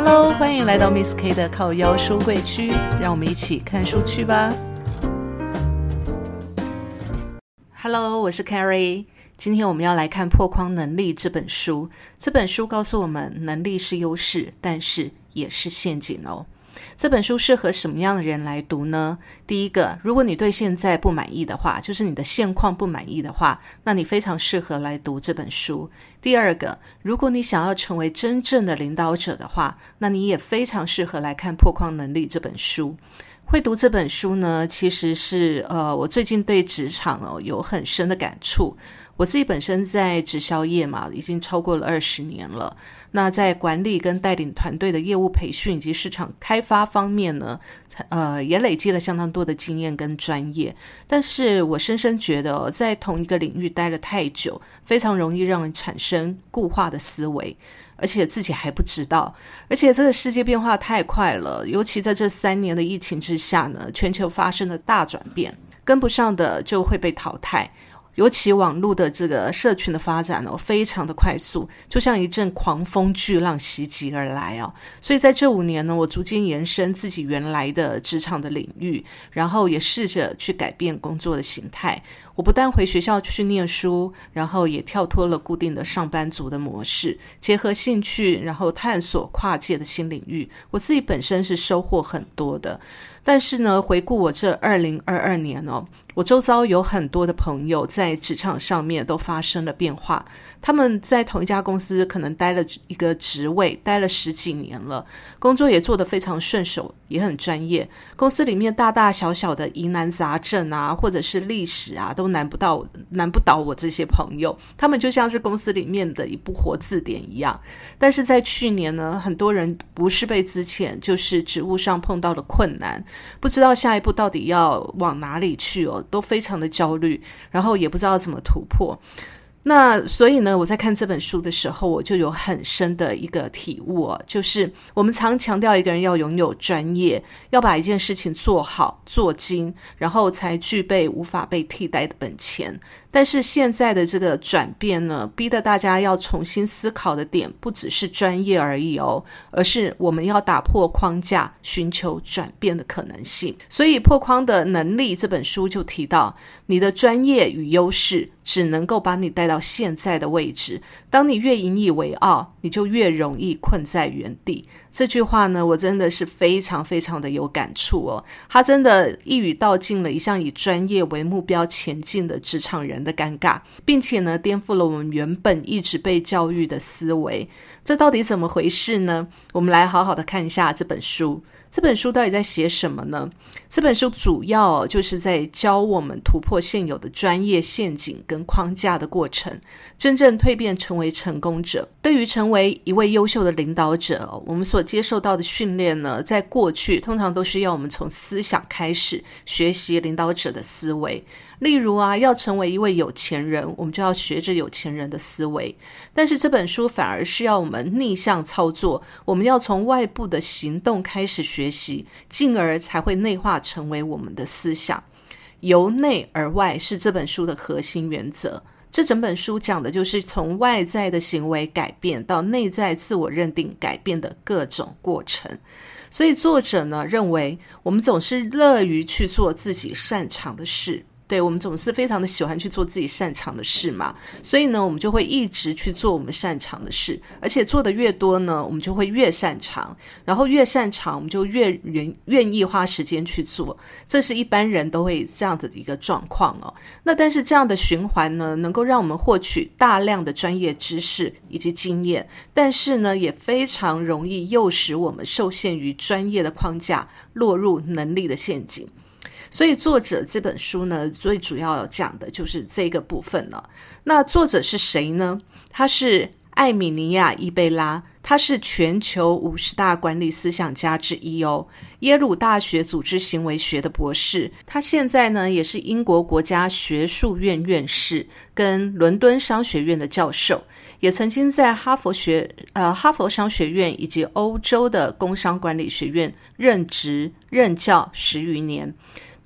Hello，欢迎来到 Miss K 的靠腰书柜区，让我们一起看书去吧。Hello，我是 Carrie，今天我们要来看《破框能力》这本书。这本书告诉我们，能力是优势，但是也是陷阱哦。这本书适合什么样的人来读呢？第一个，如果你对现在不满意的话，就是你的现况不满意的话，那你非常适合来读这本书。第二个，如果你想要成为真正的领导者的话，那你也非常适合来看《破框能力》这本书。会读这本书呢，其实是呃，我最近对职场哦有很深的感触。我自己本身在直销业嘛，已经超过了二十年了。那在管理跟带领团队的业务培训以及市场开发方面呢，呃，也累积了相当多的经验跟专业。但是我深深觉得，在同一个领域待了太久，非常容易让人产生固化的思维，而且自己还不知道。而且这个世界变化太快了，尤其在这三年的疫情之下呢，全球发生了大转变，跟不上的就会被淘汰。尤其网络的这个社群的发展哦，非常的快速，就像一阵狂风巨浪袭击而来哦。所以在这五年呢，我逐渐延伸自己原来的职场的领域，然后也试着去改变工作的形态。我不但回学校去念书，然后也跳脱了固定的上班族的模式，结合兴趣，然后探索跨界的新领域。我自己本身是收获很多的。但是呢，回顾我这二零二二年哦，我周遭有很多的朋友在职场上面都发生了变化。他们在同一家公司可能待了一个职位，待了十几年了，工作也做得非常顺手，也很专业。公司里面大大小小的疑难杂症啊，或者是历史啊，都难不到难不倒我这些朋友。他们就像是公司里面的一部活字典一样。但是在去年呢，很多人不是被资遣，就是职务上碰到了困难。不知道下一步到底要往哪里去哦，都非常的焦虑，然后也不知道怎么突破。那所以呢，我在看这本书的时候，我就有很深的一个体悟，就是我们常强调一个人要拥有专业，要把一件事情做好做精，然后才具备无法被替代的本钱。但是现在的这个转变呢，逼得大家要重新思考的点不只是专业而已哦，而是我们要打破框架，寻求转变的可能性。所以《破框的能力》这本书就提到，你的专业与优势只能够把你带到现在的位置。当你越引以为傲，你就越容易困在原地。这句话呢，我真的是非常非常的有感触哦。他真的一语道尽了一向以专业为目标前进的职场人的尴尬，并且呢，颠覆了我们原本一直被教育的思维。这到底怎么回事呢？我们来好好的看一下这本书。这本书到底在写什么呢？这本书主要就是在教我们突破现有的专业陷阱跟框架的过程，真正蜕变成为成功者。对于成为一位优秀的领导者，我们所接受到的训练呢，在过去通常都是要我们从思想开始学习领导者的思维。例如啊，要成为一位有钱人，我们就要学着有钱人的思维。但是这本书反而是要我们逆向操作，我们要从外部的行动开始学习，进而才会内化成为我们的思想。由内而外是这本书的核心原则。这整本书讲的就是从外在的行为改变到内在自我认定改变的各种过程。所以作者呢认为，我们总是乐于去做自己擅长的事。对我们总是非常的喜欢去做自己擅长的事嘛，所以呢，我们就会一直去做我们擅长的事，而且做的越多呢，我们就会越擅长，然后越擅长，我们就越愿愿意花时间去做，这是一般人都会这样子的一个状况哦。那但是这样的循环呢，能够让我们获取大量的专业知识以及经验，但是呢，也非常容易诱使我们受限于专业的框架，落入能力的陷阱。所以，作者这本书呢，最主要讲的就是这个部分了。那作者是谁呢？他是艾米尼亚·伊贝拉，他是全球五十大管理思想家之一哦，耶鲁大学组织行为学的博士。他现在呢，也是英国国家学术院院士，跟伦敦商学院的教授，也曾经在哈佛学呃哈佛商学院以及欧洲的工商管理学院任职任教十余年。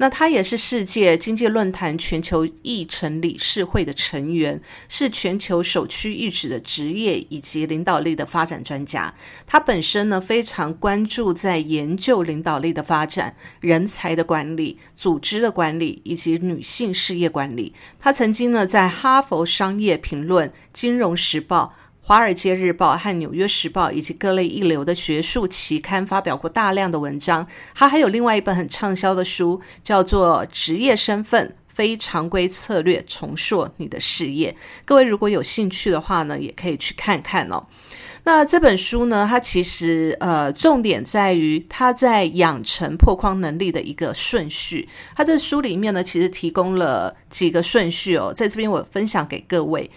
那他也是世界经济论坛全球议程理事会的成员，是全球首屈一指的职业以及领导力的发展专家。他本身呢非常关注在研究领导力的发展、人才的管理、组织的管理以及女性事业管理。他曾经呢在哈佛商业评论、金融时报。《华尔街日报》和《纽约时报》以及各类一流的学术期刊发表过大量的文章。他还有另外一本很畅销的书，叫做《职业身份：非常规策略重塑你的事业》。各位如果有兴趣的话呢，也可以去看看哦。那这本书呢，它其实呃重点在于它在养成破框能力的一个顺序。他在书里面呢，其实提供了几个顺序哦，在这边我分享给各位。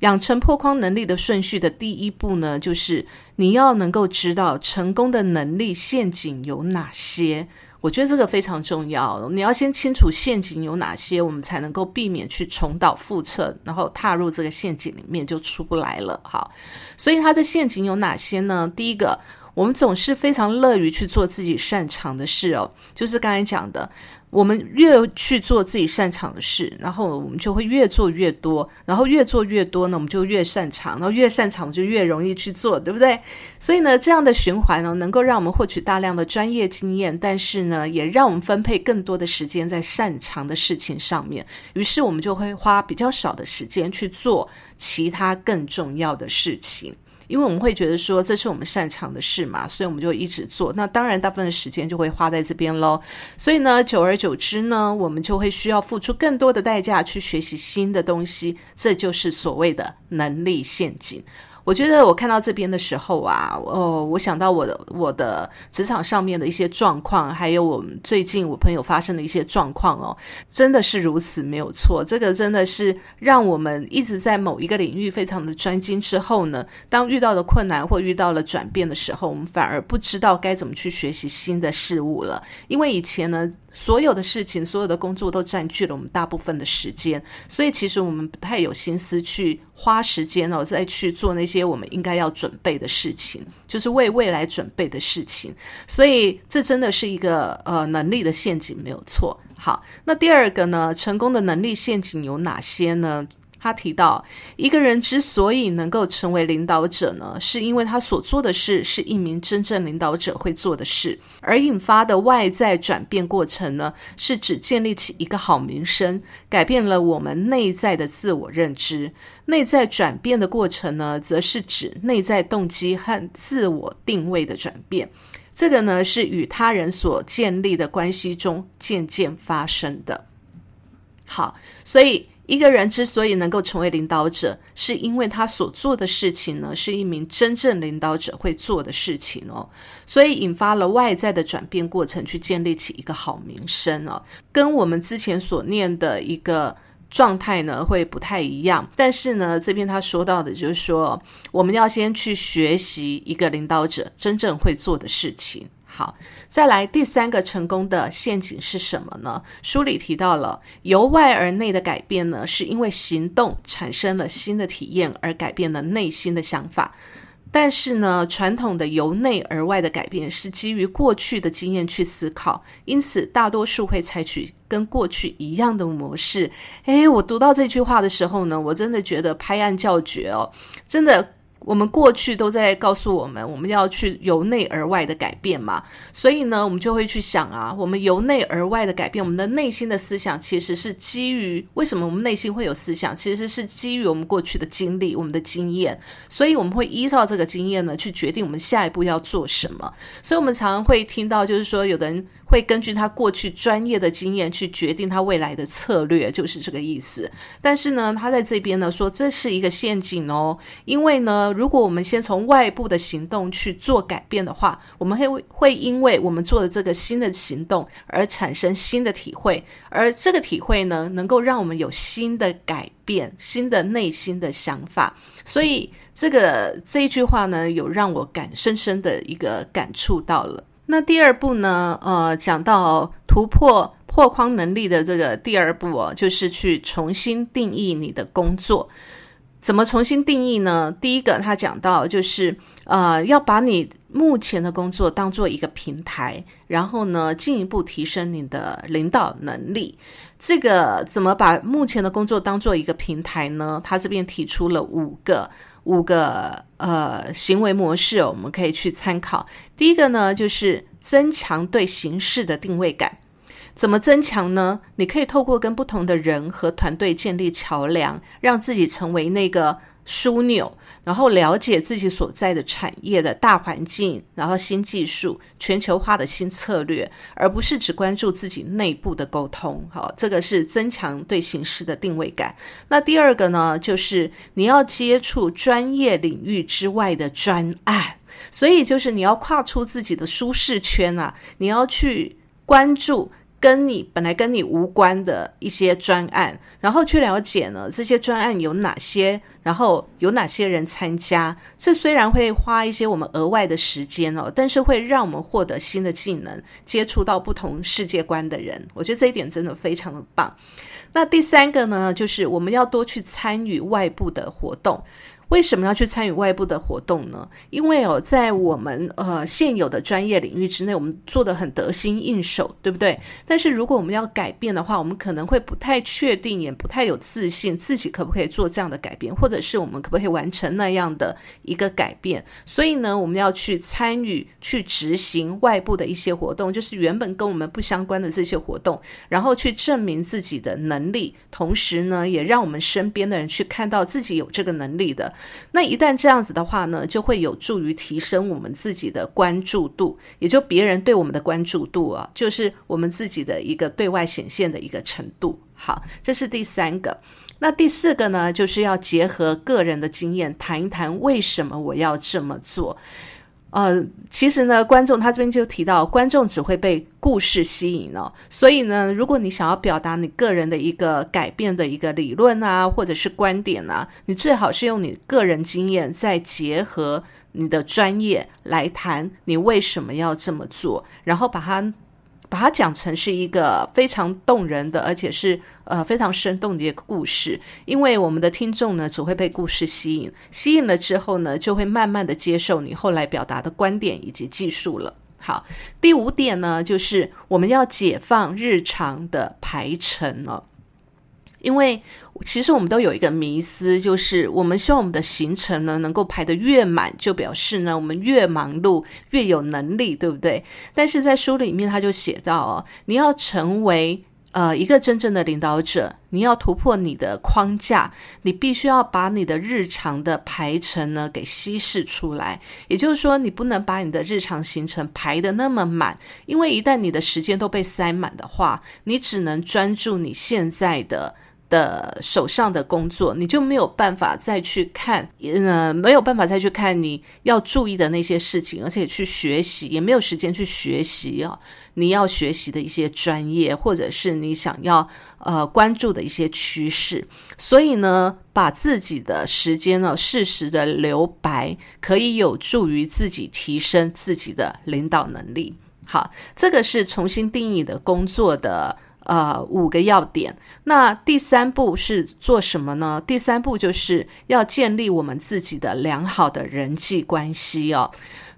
养成破框能力的顺序的第一步呢，就是你要能够知道成功的能力陷阱有哪些。我觉得这个非常重要，你要先清楚陷阱有哪些，我们才能够避免去重蹈覆辙，然后踏入这个陷阱里面就出不来了。好，所以它的陷阱有哪些呢？第一个，我们总是非常乐于去做自己擅长的事哦，就是刚才讲的。我们越去做自己擅长的事，然后我们就会越做越多，然后越做越多呢，我们就越擅长，然后越擅长我们就越容易去做，对不对？所以呢，这样的循环呢，能够让我们获取大量的专业经验，但是呢，也让我们分配更多的时间在擅长的事情上面。于是我们就会花比较少的时间去做其他更重要的事情。因为我们会觉得说这是我们擅长的事嘛，所以我们就一直做。那当然，大部分的时间就会花在这边喽。所以呢，久而久之呢，我们就会需要付出更多的代价去学习新的东西。这就是所谓的能力陷阱。我觉得我看到这边的时候啊，哦，我想到我的我的职场上面的一些状况，还有我们最近我朋友发生的一些状况哦，真的是如此没有错。这个真的是让我们一直在某一个领域非常的专精之后呢，当遇到了困难或遇到了转变的时候，我们反而不知道该怎么去学习新的事物了，因为以前呢。所有的事情，所有的工作都占据了我们大部分的时间，所以其实我们不太有心思去花时间哦，再去做那些我们应该要准备的事情，就是为未来准备的事情。所以这真的是一个呃能力的陷阱，没有错。好，那第二个呢，成功的能力陷阱有哪些呢？他提到，一个人之所以能够成为领导者呢，是因为他所做的事是一名真正领导者会做的事，而引发的外在转变过程呢，是指建立起一个好名声，改变了我们内在的自我认知。内在转变的过程呢，则是指内在动机和自我定位的转变。这个呢，是与他人所建立的关系中渐渐发生的。好，所以。一个人之所以能够成为领导者，是因为他所做的事情呢，是一名真正领导者会做的事情哦，所以引发了外在的转变过程，去建立起一个好名声哦，跟我们之前所念的一个状态呢，会不太一样。但是呢，这边他说到的就是说，我们要先去学习一个领导者真正会做的事情。好，再来第三个成功的陷阱是什么呢？书里提到了由外而内的改变呢，是因为行动产生了新的体验而改变了内心的想法。但是呢，传统的由内而外的改变是基于过去的经验去思考，因此大多数会采取跟过去一样的模式。诶，我读到这句话的时候呢，我真的觉得拍案叫绝哦，真的。我们过去都在告诉我们，我们要去由内而外的改变嘛，所以呢，我们就会去想啊，我们由内而外的改变，我们的内心的思想其实是基于为什么我们内心会有思想，其实是基于我们过去的经历、我们的经验，所以我们会依照这个经验呢，去决定我们下一步要做什么。所以我们常常会听到，就是说有的人。会根据他过去专业的经验去决定他未来的策略，就是这个意思。但是呢，他在这边呢说这是一个陷阱哦，因为呢，如果我们先从外部的行动去做改变的话，我们会会因为我们做的这个新的行动而产生新的体会，而这个体会呢，能够让我们有新的改变、新的内心的想法。所以这个这一句话呢，有让我感深深的一个感触到了。那第二步呢？呃，讲到突破破框能力的这个第二步哦，就是去重新定义你的工作。怎么重新定义呢？第一个，他讲到就是呃，要把你目前的工作当做一个平台，然后呢，进一步提升你的领导能力。这个怎么把目前的工作当做一个平台呢？他这边提出了五个五个呃行为模式，我们可以去参考。第一个呢，就是增强对形式的定位感。怎么增强呢？你可以透过跟不同的人和团队建立桥梁，让自己成为那个枢纽，然后了解自己所在的产业的大环境，然后新技术、全球化的新策略，而不是只关注自己内部的沟通。好，这个是增强对形式的定位感。那第二个呢，就是你要接触专业领域之外的专案，所以就是你要跨出自己的舒适圈啊，你要去关注。跟你本来跟你无关的一些专案，然后去了解呢，这些专案有哪些，然后有哪些人参加。这虽然会花一些我们额外的时间哦，但是会让我们获得新的技能，接触到不同世界观的人。我觉得这一点真的非常的棒。那第三个呢，就是我们要多去参与外部的活动。为什么要去参与外部的活动呢？因为哦，在我们呃现有的专业领域之内，我们做的很得心应手，对不对？但是如果我们要改变的话，我们可能会不太确定，也不太有自信，自己可不可以做这样的改变，或者是我们可不可以完成那样的一个改变？所以呢，我们要去参与、去执行外部的一些活动，就是原本跟我们不相关的这些活动，然后去证明自己的能力，同时呢，也让我们身边的人去看到自己有这个能力的。那一旦这样子的话呢，就会有助于提升我们自己的关注度，也就别人对我们的关注度啊，就是我们自己的一个对外显现的一个程度。好，这是第三个。那第四个呢，就是要结合个人的经验，谈一谈为什么我要这么做。呃，其实呢，观众他这边就提到，观众只会被故事吸引哦。所以呢，如果你想要表达你个人的一个改变的一个理论啊，或者是观点啊，你最好是用你个人经验，再结合你的专业来谈你为什么要这么做，然后把它。把它讲成是一个非常动人的，而且是呃非常生动的一个故事，因为我们的听众呢只会被故事吸引，吸引了之后呢，就会慢慢的接受你后来表达的观点以及技术了。好，第五点呢，就是我们要解放日常的排程了。因为其实我们都有一个迷思，就是我们希望我们的行程呢能够排得越满，就表示呢我们越忙碌越有能力，对不对？但是在书里面他就写到哦，你要成为呃一个真正的领导者，你要突破你的框架，你必须要把你的日常的排程呢给稀释出来。也就是说，你不能把你的日常行程排得那么满，因为一旦你的时间都被塞满的话，你只能专注你现在的。的手上的工作，你就没有办法再去看，呃，没有办法再去看你要注意的那些事情，而且去学习也没有时间去学习啊，你要学习的一些专业，或者是你想要呃关注的一些趋势。所以呢，把自己的时间呢适时的留白，可以有助于自己提升自己的领导能力。好，这个是重新定义的工作的。呃，五个要点。那第三步是做什么呢？第三步就是要建立我们自己的良好的人际关系哦。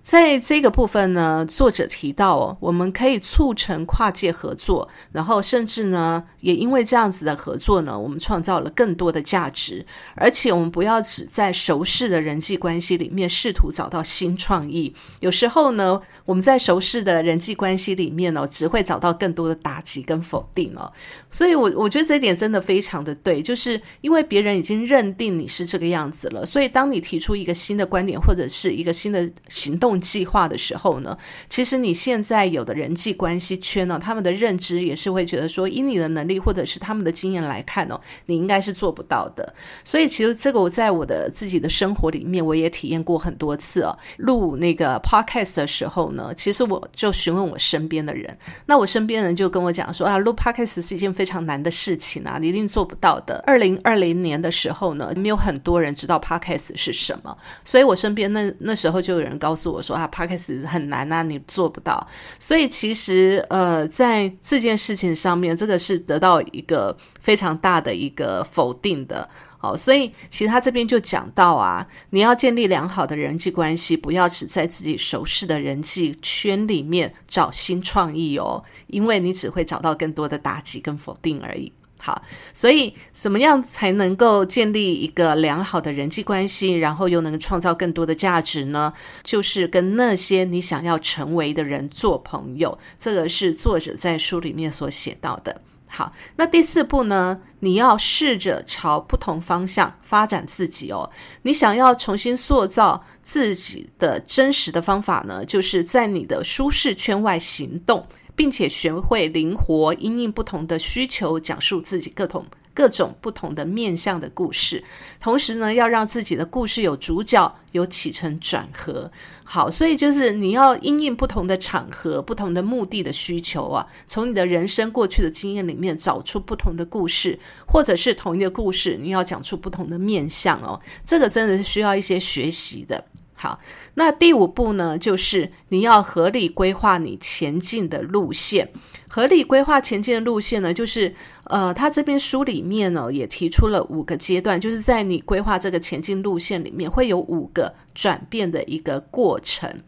在这个部分呢，作者提到哦，我们可以促成跨界合作，然后甚至呢，也因为这样子的合作呢，我们创造了更多的价值。而且我们不要只在熟识的人际关系里面试图找到新创意，有时候呢，我们在熟识的人际关系里面呢，只会找到更多的打击跟否定哦。所以，我我觉得这一点真的非常的对，就是因为别人已经认定你是这个样子了，所以当你提出一个新的观点或者是一个新的行动。计划的时候呢，其实你现在有的人际关系圈呢，他们的认知也是会觉得说，以你的能力或者是他们的经验来看哦，你应该是做不到的。所以其实这个我在我的自己的生活里面，我也体验过很多次哦。录那个 podcast 的时候呢，其实我就询问我身边的人，那我身边人就跟我讲说啊，录 podcast 是一件非常难的事情啊，你一定做不到的。二零二零年的时候呢，没有很多人知道 podcast 是什么，所以我身边那那时候就有人告诉我说。啊 p o d c 很难啊，你做不到。所以其实，呃，在这件事情上面，这个是得到一个非常大的一个否定的。好，所以其实他这边就讲到啊，你要建立良好的人际关系，不要只在自己熟识的人际圈里面找新创意哦，因为你只会找到更多的打击跟否定而已。好，所以怎么样才能够建立一个良好的人际关系，然后又能创造更多的价值呢？就是跟那些你想要成为的人做朋友。这个是作者在书里面所写到的。好，那第四步呢？你要试着朝不同方向发展自己哦。你想要重新塑造自己的真实的方法呢，就是在你的舒适圈外行动。并且学会灵活因应不同的需求，讲述自己各种各种不同的面向的故事。同时呢，要让自己的故事有主角，有起承转合。好，所以就是你要因应不同的场合、不同的目的的需求啊，从你的人生过去的经验里面找出不同的故事，或者是同一个故事，你要讲出不同的面向哦。这个真的是需要一些学习的。好，那第五步呢，就是你要合理规划你前进的路线。合理规划前进的路线呢，就是呃，他这边书里面呢也提出了五个阶段，就是在你规划这个前进路线里面，会有五个转变的一个过程。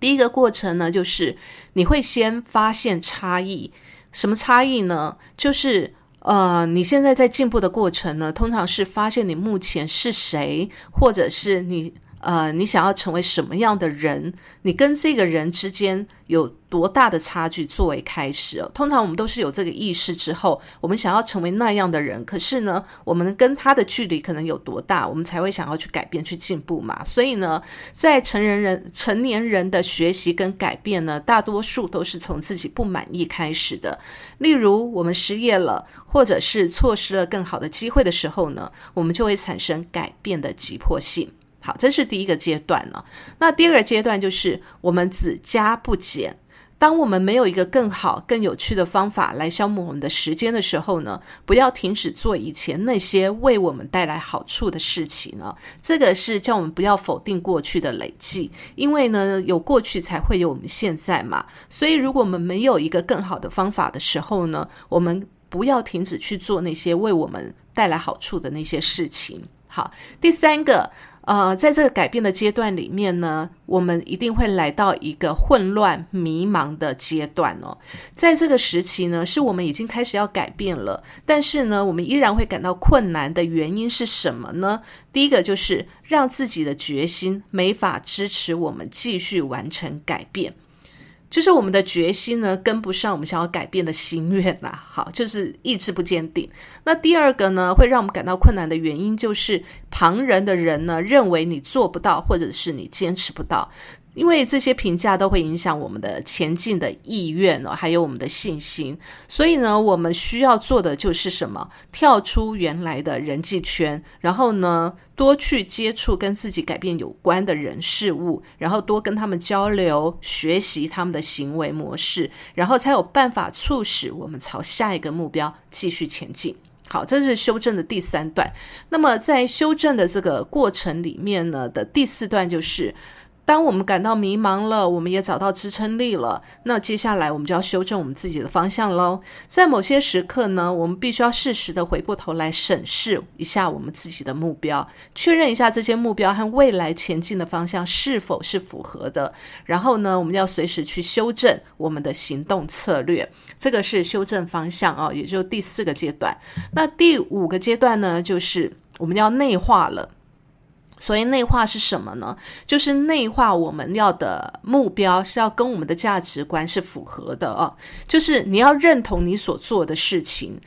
第一个过程呢，就是你会先发现差异。什么差异呢？就是呃，你现在在进步的过程呢，通常是发现你目前是谁，或者是你。呃，你想要成为什么样的人？你跟这个人之间有多大的差距作为开始？通常我们都是有这个意识之后，我们想要成为那样的人。可是呢，我们跟他的距离可能有多大，我们才会想要去改变、去进步嘛？所以呢，在成人人、成年人的学习跟改变呢，大多数都是从自己不满意开始的。例如，我们失业了，或者是错失了更好的机会的时候呢，我们就会产生改变的急迫性。好，这是第一个阶段了。那第二个阶段就是我们只加不减。当我们没有一个更好、更有趣的方法来消磨我们的时间的时候呢，不要停止做以前那些为我们带来好处的事情呢。这个是叫我们不要否定过去的累积，因为呢，有过去才会有我们现在嘛。所以，如果我们没有一个更好的方法的时候呢，我们不要停止去做那些为我们带来好处的那些事情。好，第三个。呃，在这个改变的阶段里面呢，我们一定会来到一个混乱迷茫的阶段哦。在这个时期呢，是我们已经开始要改变了，但是呢，我们依然会感到困难的原因是什么呢？第一个就是让自己的决心没法支持我们继续完成改变。就是我们的决心呢，跟不上我们想要改变的心愿呐。好，就是意志不坚定。那第二个呢，会让我们感到困难的原因，就是旁人的人呢认为你做不到，或者是你坚持不到。因为这些评价都会影响我们的前进的意愿哦，还有我们的信心。所以呢，我们需要做的就是什么？跳出原来的人际圈，然后呢，多去接触跟自己改变有关的人事物，然后多跟他们交流，学习他们的行为模式，然后才有办法促使我们朝下一个目标继续前进。好，这是修正的第三段。那么在修正的这个过程里面呢的第四段就是。当我们感到迷茫了，我们也找到支撑力了，那接下来我们就要修正我们自己的方向喽。在某些时刻呢，我们必须要适时的回过头来审视一下我们自己的目标，确认一下这些目标和未来前进的方向是否是符合的。然后呢，我们要随时去修正我们的行动策略。这个是修正方向啊，也就第四个阶段。那第五个阶段呢，就是我们要内化了。所以内化是什么呢？就是内化我们要的目标是要跟我们的价值观是符合的啊，就是你要认同你所做的事情。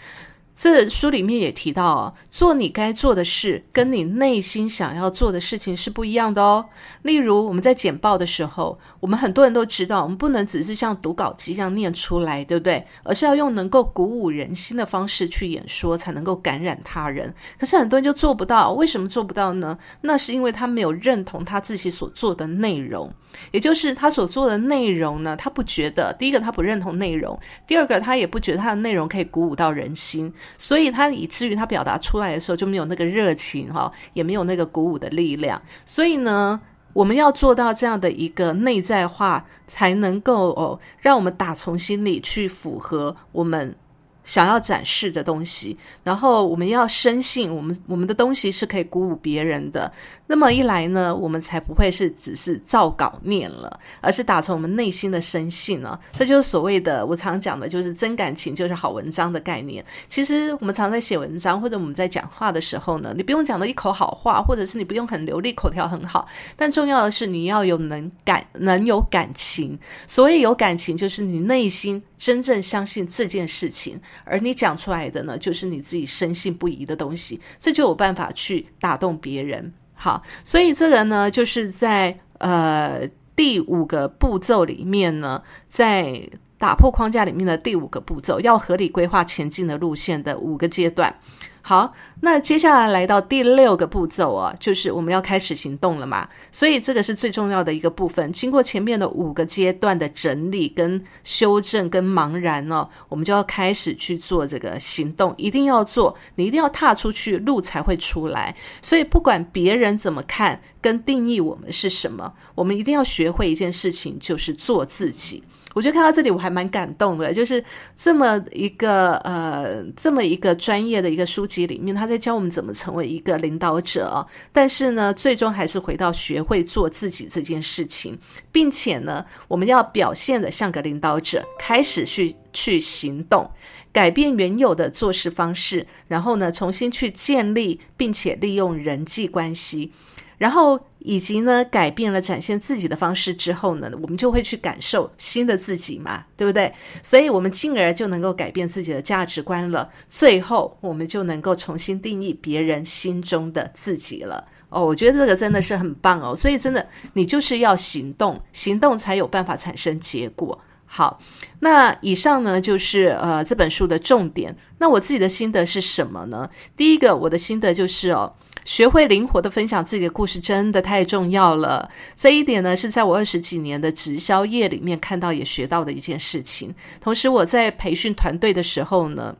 这书里面也提到哦，做你该做的事，跟你内心想要做的事情是不一样的哦。例如，我们在简报的时候，我们很多人都知道，我们不能只是像读稿机一样念出来，对不对？而是要用能够鼓舞人心的方式去演说，才能够感染他人。可是很多人就做不到，为什么做不到呢？那是因为他没有认同他自己所做的内容。也就是他所做的内容呢，他不觉得第一个他不认同内容，第二个他也不觉得他的内容可以鼓舞到人心，所以他以至于他表达出来的时候就没有那个热情哈，也没有那个鼓舞的力量。所以呢，我们要做到这样的一个内在化，才能够哦，让我们打从心里去符合我们想要展示的东西，然后我们要深信我们我们的东西是可以鼓舞别人的。那么一来呢，我们才不会是只是照稿念了，而是打从我们内心的深信呢。这就是所谓的我常讲的，就是真感情就是好文章的概念。其实我们常在写文章或者我们在讲话的时候呢，你不用讲的一口好话，或者是你不用很流利，口条很好，但重要的是你要有能感，能有感情。所谓有感情，就是你内心。真正相信这件事情，而你讲出来的呢，就是你自己深信不疑的东西，这就有办法去打动别人。好，所以这个呢，就是在呃第五个步骤里面呢，在打破框架里面的第五个步骤，要合理规划前进的路线的五个阶段。好，那接下来来到第六个步骤啊，就是我们要开始行动了嘛。所以这个是最重要的一个部分。经过前面的五个阶段的整理、跟修正、跟茫然哦，我们就要开始去做这个行动。一定要做，你一定要踏出去，路才会出来。所以不管别人怎么看跟定义我们是什么，我们一定要学会一件事情，就是做自己。我觉得看到这里我还蛮感动的，就是这么一个呃，这么一个专业的一个书籍里面，他在教我们怎么成为一个领导者。但是呢，最终还是回到学会做自己这件事情，并且呢，我们要表现的像个领导者，开始去去行动，改变原有的做事方式，然后呢，重新去建立并且利用人际关系。然后以及呢，改变了展现自己的方式之后呢，我们就会去感受新的自己嘛，对不对？所以，我们进而就能够改变自己的价值观了。最后，我们就能够重新定义别人心中的自己了。哦，我觉得这个真的是很棒哦。所以，真的，你就是要行动，行动才有办法产生结果。好，那以上呢就是呃这本书的重点。那我自己的心得是什么呢？第一个，我的心得就是哦。学会灵活的分享自己的故事，真的太重要了。这一点呢，是在我二十几年的直销业里面看到也学到的一件事情。同时，我在培训团队的时候呢，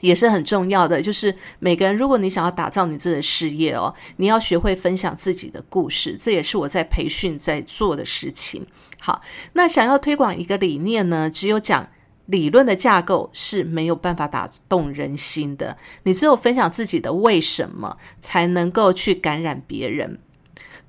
也是很重要的。就是每个人，如果你想要打造你自己的事业哦，你要学会分享自己的故事。这也是我在培训在做的事情。好，那想要推广一个理念呢，只有讲。理论的架构是没有办法打动人心的，你只有分享自己的为什么，才能够去感染别人。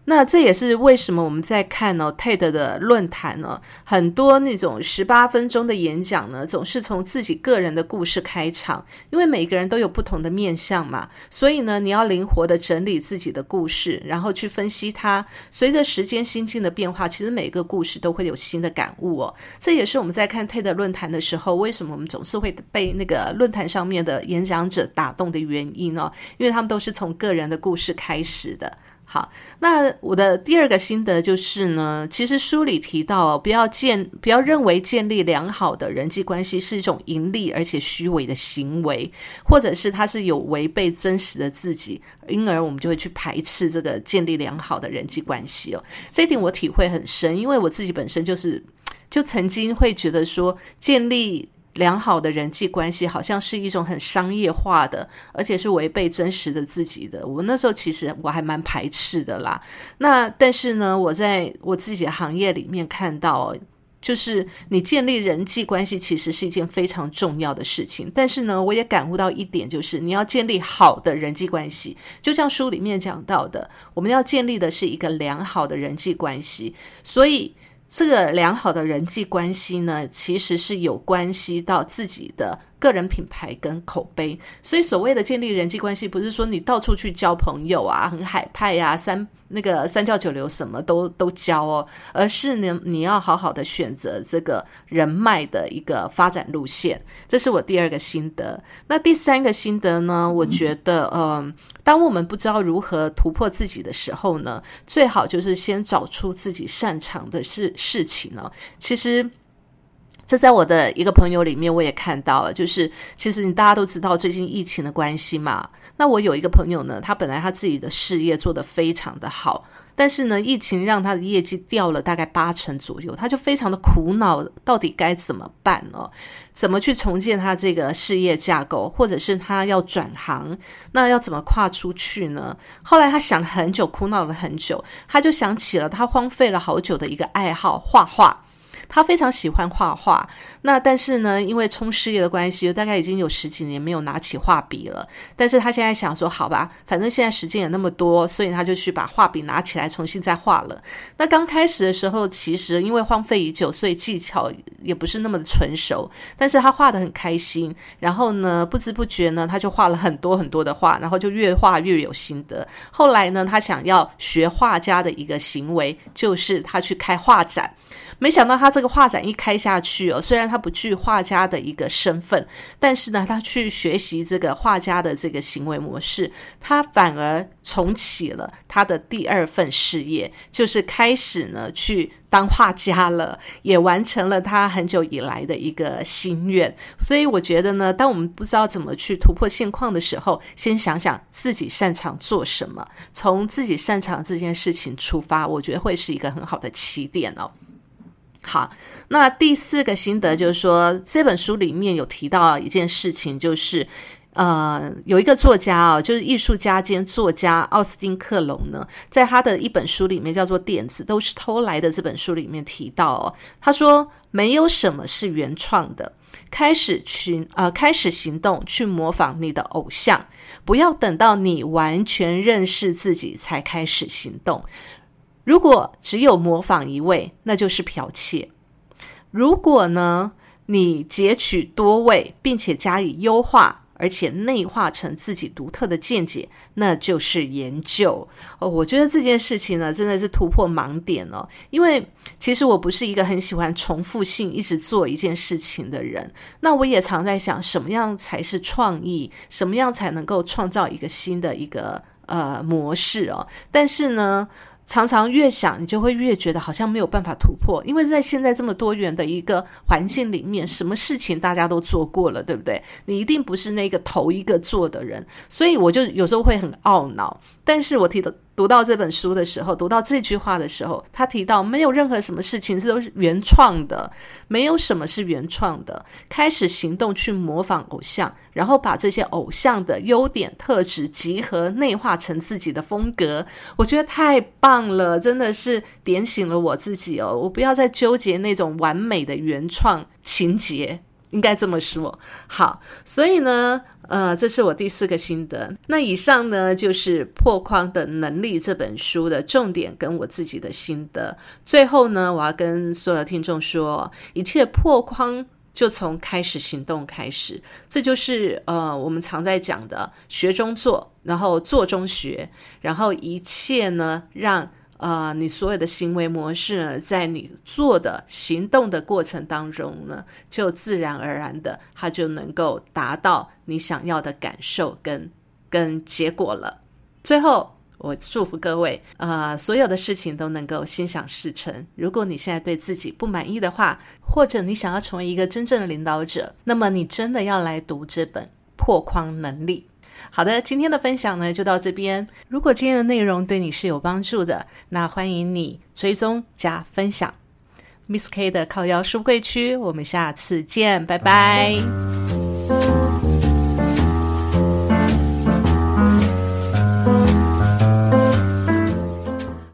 那这也是为什么我们在看呢 TED 的论坛呢，很多那种十八分钟的演讲呢，总是从自己个人的故事开场，因为每个人都有不同的面相嘛，所以呢，你要灵活的整理自己的故事，然后去分析它。随着时间心境的变化，其实每个故事都会有新的感悟哦。这也是我们在看 TED 论坛的时候，为什么我们总是会被那个论坛上面的演讲者打动的原因哦，因为他们都是从个人的故事开始的。好，那我的第二个心得就是呢，其实书里提到，不要建，不要认为建立良好的人际关系是一种盈利而且虚伪的行为，或者是它是有违背真实的自己，因而我们就会去排斥这个建立良好的人际关系哦。这一点我体会很深，因为我自己本身就是，就曾经会觉得说建立。良好的人际关系好像是一种很商业化的，而且是违背真实的自己的。我那时候其实我还蛮排斥的啦。那但是呢，我在我自己的行业里面看到，就是你建立人际关系其实是一件非常重要的事情。但是呢，我也感悟到一点，就是你要建立好的人际关系，就像书里面讲到的，我们要建立的是一个良好的人际关系，所以。这个良好的人际关系呢，其实是有关系到自己的。个人品牌跟口碑，所以所谓的建立人际关系，不是说你到处去交朋友啊，很海派呀，三那个三教九流什么都都交哦，而是呢，你要好好的选择这个人脉的一个发展路线。这是我第二个心得。那第三个心得呢？我觉得，嗯，当我们不知道如何突破自己的时候呢，最好就是先找出自己擅长的事事情呢。其实。这在我的一个朋友里面，我也看到了，就是其实你大家都知道最近疫情的关系嘛。那我有一个朋友呢，他本来他自己的事业做得非常的好，但是呢，疫情让他的业绩掉了大概八成左右，他就非常的苦恼，到底该怎么办呢？怎么去重建他这个事业架构，或者是他要转行，那要怎么跨出去呢？后来他想了很久，苦恼了很久，他就想起了他荒废了好久的一个爱好——画画。他非常喜欢画画。那但是呢，因为冲事业的关系，大概已经有十几年没有拿起画笔了。但是他现在想说，好吧，反正现在时间也那么多，所以他就去把画笔拿起来重新再画了。那刚开始的时候，其实因为荒废已久，所以技巧也不是那么的纯熟。但是他画的很开心，然后呢，不知不觉呢，他就画了很多很多的画，然后就越画越有心得。后来呢，他想要学画家的一个行为，就是他去开画展。没想到他这个画展一开下去哦，虽然他不具画家的一个身份，但是呢，他去学习这个画家的这个行为模式，他反而重启了他的第二份事业，就是开始呢去当画家了，也完成了他很久以来的一个心愿。所以我觉得呢，当我们不知道怎么去突破现况的时候，先想想自己擅长做什么，从自己擅长这件事情出发，我觉得会是一个很好的起点哦。好，那第四个心得就是说，这本书里面有提到一件事情，就是呃，有一个作家啊，就是艺术家兼作家奥斯汀克隆呢，在他的一本书里面叫做《点子都是偷来的》这本书里面提到哦，他说没有什么是原创的，开始去呃开始行动去模仿你的偶像，不要等到你完全认识自己才开始行动。如果只有模仿一位，那就是剽窃；如果呢，你截取多位，并且加以优化，而且内化成自己独特的见解，那就是研究。哦，我觉得这件事情呢，真的是突破盲点哦。因为其实我不是一个很喜欢重复性一直做一件事情的人。那我也常在想，什么样才是创意？什么样才能够创造一个新的一个呃模式哦？但是呢？常常越想，你就会越觉得好像没有办法突破，因为在现在这么多元的一个环境里面，什么事情大家都做过了，对不对？你一定不是那个头一个做的人，所以我就有时候会很懊恼。但是我提的。读到这本书的时候，读到这句话的时候，他提到没有任何什么事情是都是原创的，没有什么是原创的。开始行动去模仿偶像，然后把这些偶像的优点特质集合内化成自己的风格，我觉得太棒了，真的是点醒了我自己哦！我不要再纠结那种完美的原创情节，应该这么说。好，所以呢。呃，这是我第四个心得。那以上呢，就是破框的能力这本书的重点跟我自己的心得。最后呢，我要跟所有的听众说，一切破框就从开始行动开始。这就是呃，我们常在讲的学中做，然后做中学，然后一切呢让。呃，你所有的行为模式呢，在你做的行动的过程当中呢，就自然而然的，它就能够达到你想要的感受跟跟结果了。最后，我祝福各位，呃，所有的事情都能够心想事成。如果你现在对自己不满意的话，或者你想要成为一个真正的领导者，那么你真的要来读这本《破框能力》。好的，今天的分享呢就到这边。如果今天的内容对你是有帮助的，那欢迎你追踪加分享。Miss K 的靠腰书柜区，我们下次见，拜拜。